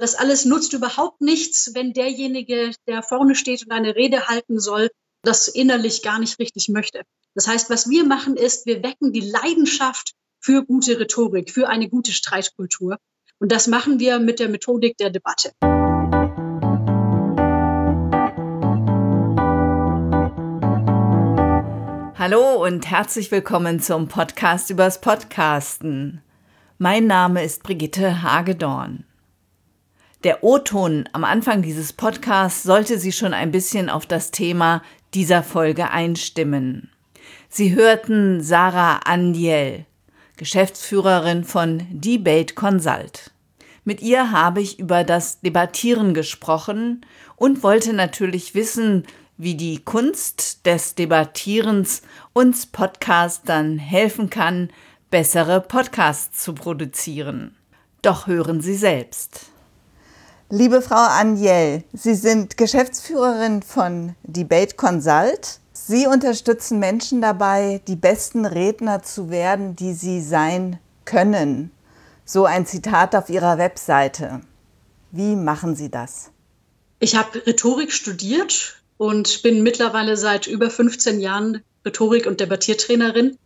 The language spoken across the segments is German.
Das alles nutzt überhaupt nichts, wenn derjenige, der vorne steht und eine Rede halten soll, das innerlich gar nicht richtig möchte. Das heißt, was wir machen ist, wir wecken die Leidenschaft für gute Rhetorik, für eine gute Streitkultur. Und das machen wir mit der Methodik der Debatte. Hallo und herzlich willkommen zum Podcast übers Podcasten. Mein Name ist Brigitte Hagedorn. Der O-Ton am Anfang dieses Podcasts sollte Sie schon ein bisschen auf das Thema dieser Folge einstimmen. Sie hörten Sarah Andiel, Geschäftsführerin von Debate Consult. Mit ihr habe ich über das Debattieren gesprochen und wollte natürlich wissen, wie die Kunst des Debattierens uns Podcastern helfen kann, bessere Podcasts zu produzieren. Doch hören Sie selbst. Liebe Frau Anjel, Sie sind Geschäftsführerin von Debate Consult. Sie unterstützen Menschen dabei, die besten Redner zu werden, die sie sein können. So ein Zitat auf Ihrer Webseite. Wie machen Sie das? Ich habe Rhetorik studiert und bin mittlerweile seit über 15 Jahren Rhetorik- und Debattiertrainerin.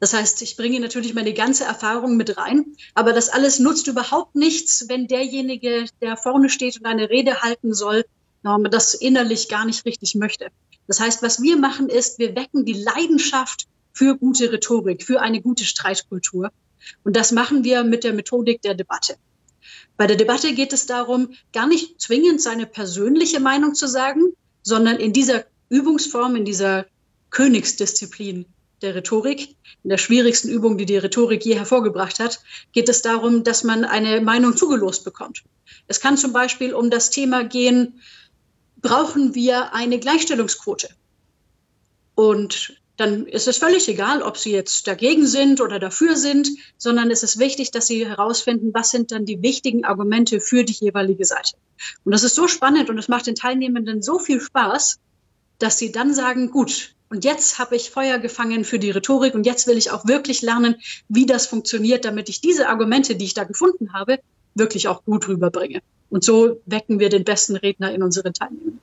Das heißt, ich bringe natürlich meine ganze Erfahrung mit rein, aber das alles nutzt überhaupt nichts, wenn derjenige, der vorne steht und eine Rede halten soll, das innerlich gar nicht richtig möchte. Das heißt, was wir machen ist, wir wecken die Leidenschaft für gute Rhetorik, für eine gute Streitkultur. Und das machen wir mit der Methodik der Debatte. Bei der Debatte geht es darum, gar nicht zwingend seine persönliche Meinung zu sagen, sondern in dieser Übungsform, in dieser Königsdisziplin der Rhetorik, in der schwierigsten Übung, die die Rhetorik je hervorgebracht hat, geht es darum, dass man eine Meinung zugelost bekommt. Es kann zum Beispiel um das Thema gehen, brauchen wir eine Gleichstellungsquote? Und dann ist es völlig egal, ob Sie jetzt dagegen sind oder dafür sind, sondern es ist wichtig, dass Sie herausfinden, was sind dann die wichtigen Argumente für die jeweilige Seite. Und das ist so spannend und es macht den Teilnehmenden so viel Spaß, dass sie dann sagen, gut, und jetzt habe ich Feuer gefangen für die Rhetorik und jetzt will ich auch wirklich lernen, wie das funktioniert, damit ich diese Argumente, die ich da gefunden habe, wirklich auch gut rüberbringe. Und so wecken wir den besten Redner in unseren Teilnehmern.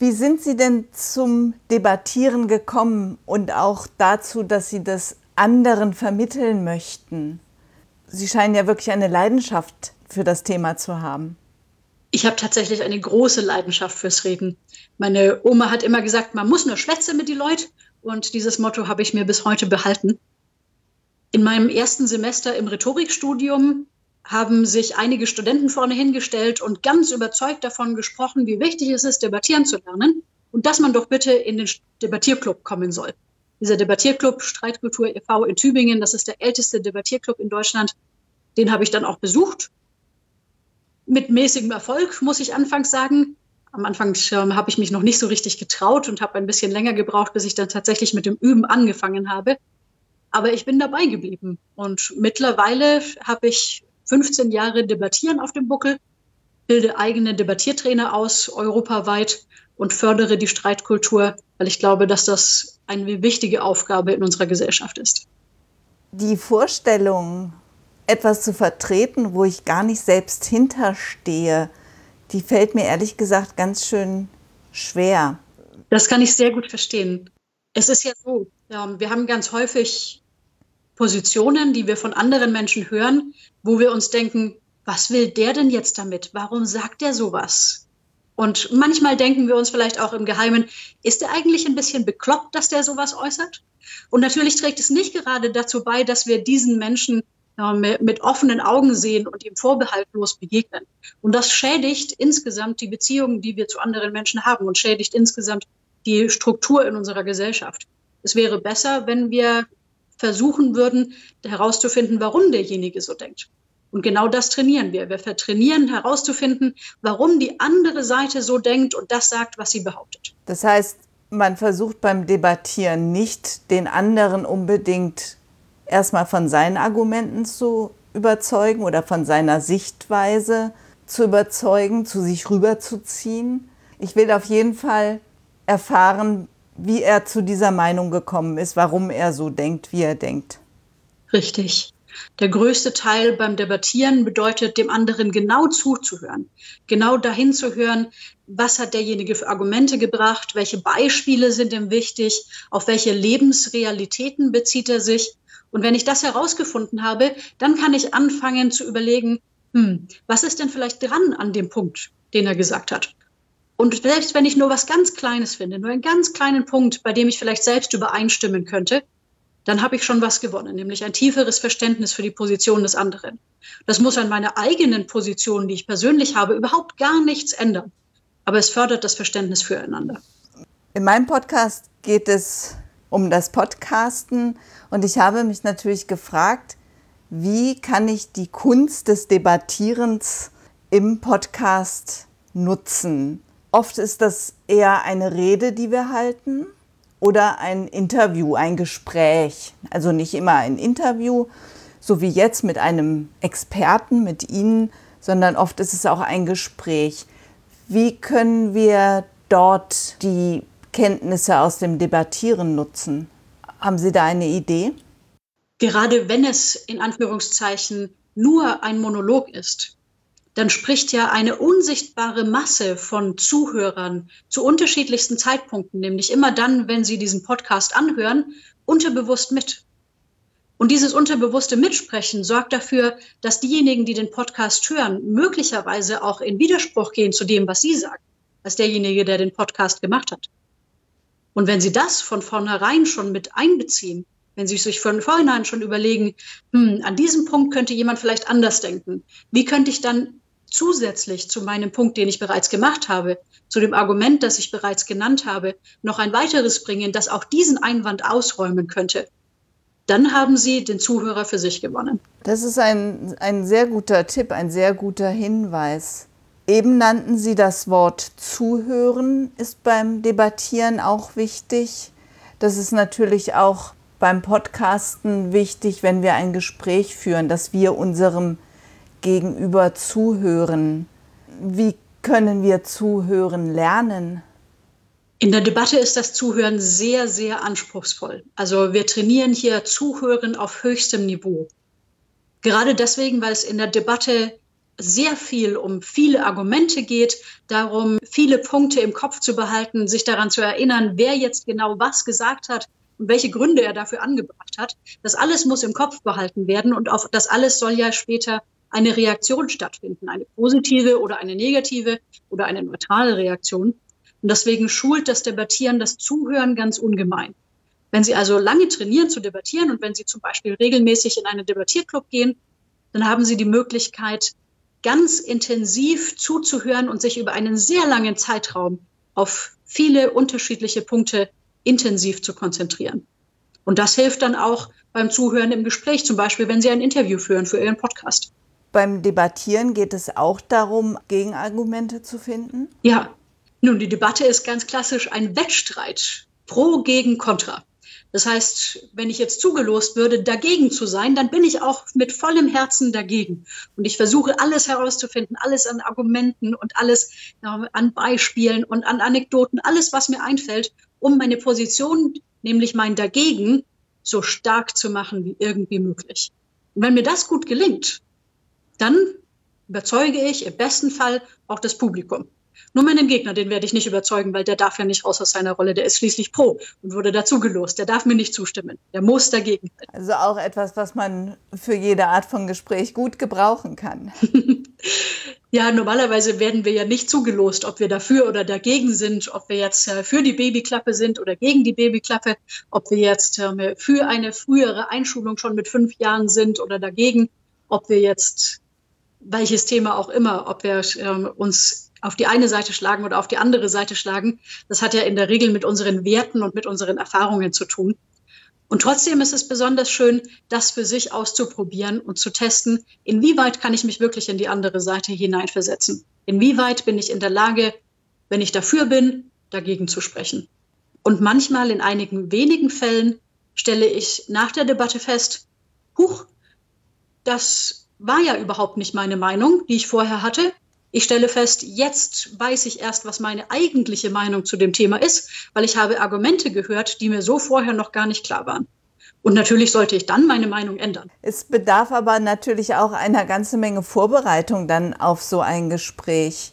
Wie sind Sie denn zum Debattieren gekommen und auch dazu, dass Sie das anderen vermitteln möchten? Sie scheinen ja wirklich eine Leidenschaft für das Thema zu haben. Ich habe tatsächlich eine große Leidenschaft fürs Reden. Meine Oma hat immer gesagt, man muss nur schwätzen mit die Leute. Und dieses Motto habe ich mir bis heute behalten. In meinem ersten Semester im Rhetorikstudium haben sich einige Studenten vorne hingestellt und ganz überzeugt davon gesprochen, wie wichtig es ist, debattieren zu lernen und dass man doch bitte in den Debattierclub kommen soll. Dieser Debattierclub Streitkultur e.V. in Tübingen, das ist der älteste Debattierclub in Deutschland, den habe ich dann auch besucht mit mäßigem Erfolg, muss ich anfangs sagen. Am Anfang ähm, habe ich mich noch nicht so richtig getraut und habe ein bisschen länger gebraucht, bis ich dann tatsächlich mit dem Üben angefangen habe. Aber ich bin dabei geblieben. Und mittlerweile habe ich 15 Jahre Debattieren auf dem Buckel, bilde eigene Debattiertrainer aus europaweit und fördere die Streitkultur, weil ich glaube, dass das eine wichtige Aufgabe in unserer Gesellschaft ist. Die Vorstellung etwas zu vertreten, wo ich gar nicht selbst hinterstehe, die fällt mir ehrlich gesagt ganz schön schwer. Das kann ich sehr gut verstehen. Es ist ja so, wir haben ganz häufig Positionen, die wir von anderen Menschen hören, wo wir uns denken, was will der denn jetzt damit? Warum sagt er sowas? Und manchmal denken wir uns vielleicht auch im Geheimen, ist er eigentlich ein bisschen bekloppt, dass der sowas äußert? Und natürlich trägt es nicht gerade dazu bei, dass wir diesen Menschen mit offenen Augen sehen und ihm vorbehaltlos begegnen. Und das schädigt insgesamt die Beziehungen, die wir zu anderen Menschen haben und schädigt insgesamt die Struktur in unserer Gesellschaft. Es wäre besser, wenn wir versuchen würden, herauszufinden, warum derjenige so denkt. Und genau das trainieren wir. Wir trainieren herauszufinden, warum die andere Seite so denkt und das sagt, was sie behauptet. Das heißt, man versucht beim Debattieren nicht den anderen unbedingt erstmal von seinen Argumenten zu überzeugen oder von seiner Sichtweise zu überzeugen, zu sich rüberzuziehen. Ich will auf jeden Fall erfahren, wie er zu dieser Meinung gekommen ist, warum er so denkt, wie er denkt. Richtig. Der größte Teil beim Debattieren bedeutet, dem anderen genau zuzuhören, genau dahin zu hören, was hat derjenige für Argumente gebracht, welche Beispiele sind ihm wichtig, auf welche Lebensrealitäten bezieht er sich. Und wenn ich das herausgefunden habe, dann kann ich anfangen zu überlegen, hm, was ist denn vielleicht dran an dem Punkt, den er gesagt hat? Und selbst wenn ich nur was ganz Kleines finde, nur einen ganz kleinen Punkt, bei dem ich vielleicht selbst übereinstimmen könnte, dann habe ich schon was gewonnen, nämlich ein tieferes Verständnis für die Position des anderen. Das muss an meiner eigenen Position, die ich persönlich habe, überhaupt gar nichts ändern. Aber es fördert das Verständnis füreinander. In meinem Podcast geht es um das Podcasten und ich habe mich natürlich gefragt, wie kann ich die Kunst des Debattierens im Podcast nutzen? Oft ist das eher eine Rede, die wir halten oder ein Interview, ein Gespräch. Also nicht immer ein Interview, so wie jetzt mit einem Experten, mit Ihnen, sondern oft ist es auch ein Gespräch. Wie können wir dort die Kenntnisse aus dem Debattieren nutzen? Haben Sie da eine Idee? Gerade wenn es in Anführungszeichen nur ein Monolog ist, dann spricht ja eine unsichtbare Masse von Zuhörern zu unterschiedlichsten Zeitpunkten, nämlich immer dann, wenn sie diesen Podcast anhören, unterbewusst mit. Und dieses unterbewusste Mitsprechen sorgt dafür, dass diejenigen, die den Podcast hören, möglicherweise auch in Widerspruch gehen zu dem, was sie sagen, als derjenige, der den Podcast gemacht hat. Und wenn sie das von vornherein schon mit einbeziehen, wenn Sie sich von vornherein schon überlegen, hm, an diesem Punkt könnte jemand vielleicht anders denken. Wie könnte ich dann zusätzlich zu meinem Punkt, den ich bereits gemacht habe, zu dem Argument, das ich bereits genannt habe, noch ein weiteres bringen, das auch diesen Einwand ausräumen könnte, dann haben Sie den Zuhörer für sich gewonnen. Das ist ein, ein sehr guter Tipp, ein sehr guter Hinweis. Eben nannten Sie das Wort Zuhören, ist beim Debattieren auch wichtig. Das ist natürlich auch beim Podcasten wichtig, wenn wir ein Gespräch führen, dass wir unserem Gegenüber zuhören. Wie können wir zuhören lernen? In der Debatte ist das Zuhören sehr, sehr anspruchsvoll. Also wir trainieren hier Zuhören auf höchstem Niveau. Gerade deswegen, weil es in der Debatte sehr viel um viele Argumente geht, darum, viele Punkte im Kopf zu behalten, sich daran zu erinnern, wer jetzt genau was gesagt hat und welche Gründe er dafür angebracht hat. Das alles muss im Kopf behalten werden und auf das alles soll ja später eine Reaktion stattfinden, eine positive oder eine negative oder eine neutrale Reaktion. Und deswegen schult das Debattieren das Zuhören ganz ungemein. Wenn Sie also lange trainieren zu debattieren und wenn Sie zum Beispiel regelmäßig in einen Debattierclub gehen, dann haben Sie die Möglichkeit, ganz intensiv zuzuhören und sich über einen sehr langen Zeitraum auf viele unterschiedliche Punkte intensiv zu konzentrieren. Und das hilft dann auch beim Zuhören im Gespräch, zum Beispiel, wenn Sie ein Interview führen für Ihren Podcast. Beim Debattieren geht es auch darum, Gegenargumente zu finden? Ja. Nun, die Debatte ist ganz klassisch ein Wettstreit. Pro gegen Contra. Das heißt, wenn ich jetzt zugelost würde, dagegen zu sein, dann bin ich auch mit vollem Herzen dagegen. Und ich versuche alles herauszufinden, alles an Argumenten und alles an Beispielen und an Anekdoten, alles, was mir einfällt, um meine Position, nämlich mein Dagegen, so stark zu machen wie irgendwie möglich. Und wenn mir das gut gelingt, dann überzeuge ich im besten Fall auch das Publikum. Nur meinen Gegner, den werde ich nicht überzeugen, weil der darf ja nicht raus aus seiner Rolle. Der ist schließlich pro und wurde dazu gelost. Der darf mir nicht zustimmen. Der muss dagegen sein. Also auch etwas, was man für jede Art von Gespräch gut gebrauchen kann. ja, normalerweise werden wir ja nicht zugelost, ob wir dafür oder dagegen sind, ob wir jetzt äh, für die Babyklappe sind oder gegen die Babyklappe, ob wir jetzt äh, für eine frühere Einschulung schon mit fünf Jahren sind oder dagegen, ob wir jetzt welches Thema auch immer, ob wir ähm, uns auf die eine Seite schlagen oder auf die andere Seite schlagen, das hat ja in der Regel mit unseren Werten und mit unseren Erfahrungen zu tun. Und trotzdem ist es besonders schön, das für sich auszuprobieren und zu testen, inwieweit kann ich mich wirklich in die andere Seite hineinversetzen. Inwieweit bin ich in der Lage, wenn ich dafür bin, dagegen zu sprechen. Und manchmal in einigen wenigen Fällen stelle ich nach der Debatte fest, huch, das war ja überhaupt nicht meine Meinung, die ich vorher hatte. Ich stelle fest, jetzt weiß ich erst, was meine eigentliche Meinung zu dem Thema ist, weil ich habe Argumente gehört, die mir so vorher noch gar nicht klar waren. Und natürlich sollte ich dann meine Meinung ändern. Es bedarf aber natürlich auch einer ganzen Menge Vorbereitung dann auf so ein Gespräch.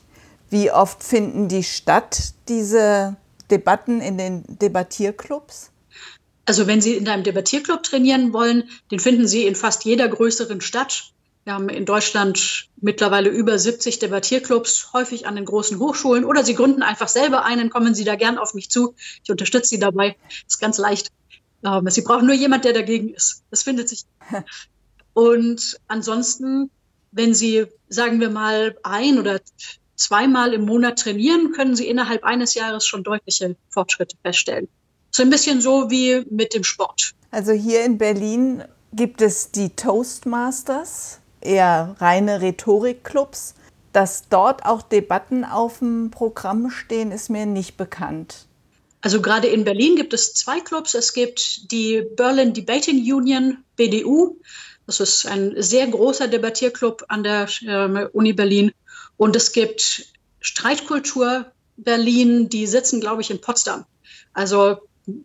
Wie oft finden die statt, diese Debatten in den Debattierclubs? Also wenn Sie in einem Debattierclub trainieren wollen, den finden Sie in fast jeder größeren Stadt. Wir haben in Deutschland mittlerweile über 70 Debattierclubs, häufig an den großen Hochschulen. Oder Sie gründen einfach selber einen, kommen Sie da gern auf mich zu. Ich unterstütze Sie dabei. Das ist ganz leicht. Ähm, Sie brauchen nur jemand, der dagegen ist. Das findet sich. Und ansonsten, wenn Sie, sagen wir mal, ein oder zweimal im Monat trainieren, können Sie innerhalb eines Jahres schon deutliche Fortschritte feststellen. So ein bisschen so wie mit dem Sport. Also hier in Berlin gibt es die Toastmasters eher reine Rhetorikclubs. Dass dort auch Debatten auf dem Programm stehen, ist mir nicht bekannt. Also gerade in Berlin gibt es zwei Clubs. Es gibt die Berlin Debating Union, BDU. Das ist ein sehr großer Debattierclub an der äh, Uni Berlin. Und es gibt Streitkultur Berlin, die sitzen, glaube ich, in Potsdam. Also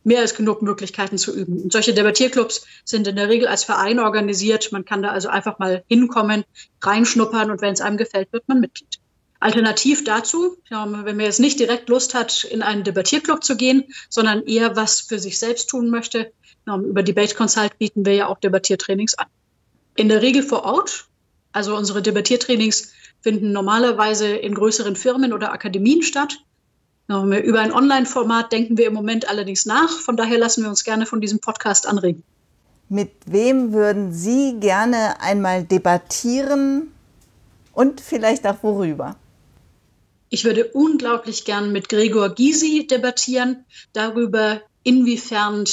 mehr als genug Möglichkeiten zu üben. Und solche Debattierclubs sind in der Regel als Verein organisiert. Man kann da also einfach mal hinkommen, reinschnuppern und wenn es einem gefällt, wird man Mitglied. Alternativ dazu, wenn man jetzt nicht direkt Lust hat, in einen Debattierclub zu gehen, sondern eher was für sich selbst tun möchte, über Debate Consult bieten wir ja auch Debattiertrainings an. In der Regel vor Ort. Also unsere Debattiertrainings finden normalerweise in größeren Firmen oder Akademien statt. Über ein Online-Format denken wir im Moment allerdings nach. Von daher lassen wir uns gerne von diesem Podcast anregen. Mit wem würden Sie gerne einmal debattieren und vielleicht auch worüber? Ich würde unglaublich gern mit Gregor Gysi debattieren darüber, inwiefern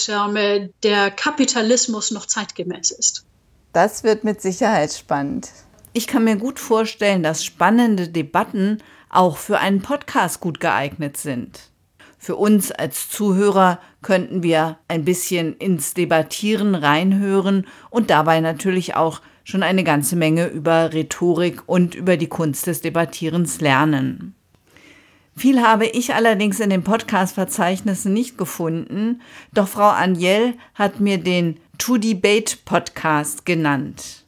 der Kapitalismus noch zeitgemäß ist. Das wird mit Sicherheit spannend. Ich kann mir gut vorstellen, dass spannende Debatten auch für einen Podcast gut geeignet sind. Für uns als Zuhörer könnten wir ein bisschen ins Debattieren reinhören und dabei natürlich auch schon eine ganze Menge über Rhetorik und über die Kunst des Debattierens lernen. Viel habe ich allerdings in den Podcast-Verzeichnissen nicht gefunden, doch Frau Aniel hat mir den To Debate Podcast genannt.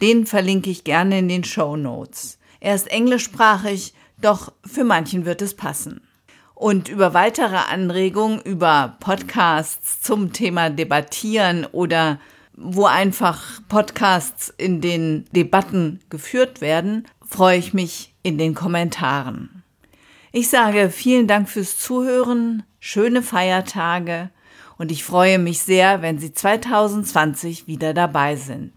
Den verlinke ich gerne in den Show Notes. Er ist englischsprachig doch für manchen wird es passen. Und über weitere Anregungen über Podcasts zum Thema Debattieren oder wo einfach Podcasts in den Debatten geführt werden, freue ich mich in den Kommentaren. Ich sage vielen Dank fürs Zuhören, schöne Feiertage und ich freue mich sehr, wenn Sie 2020 wieder dabei sind.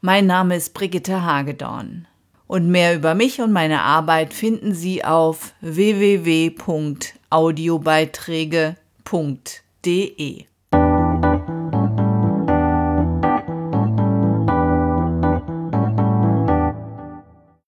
Mein Name ist Brigitte Hagedorn. Und mehr über mich und meine Arbeit finden Sie auf www.audiobeiträge.de.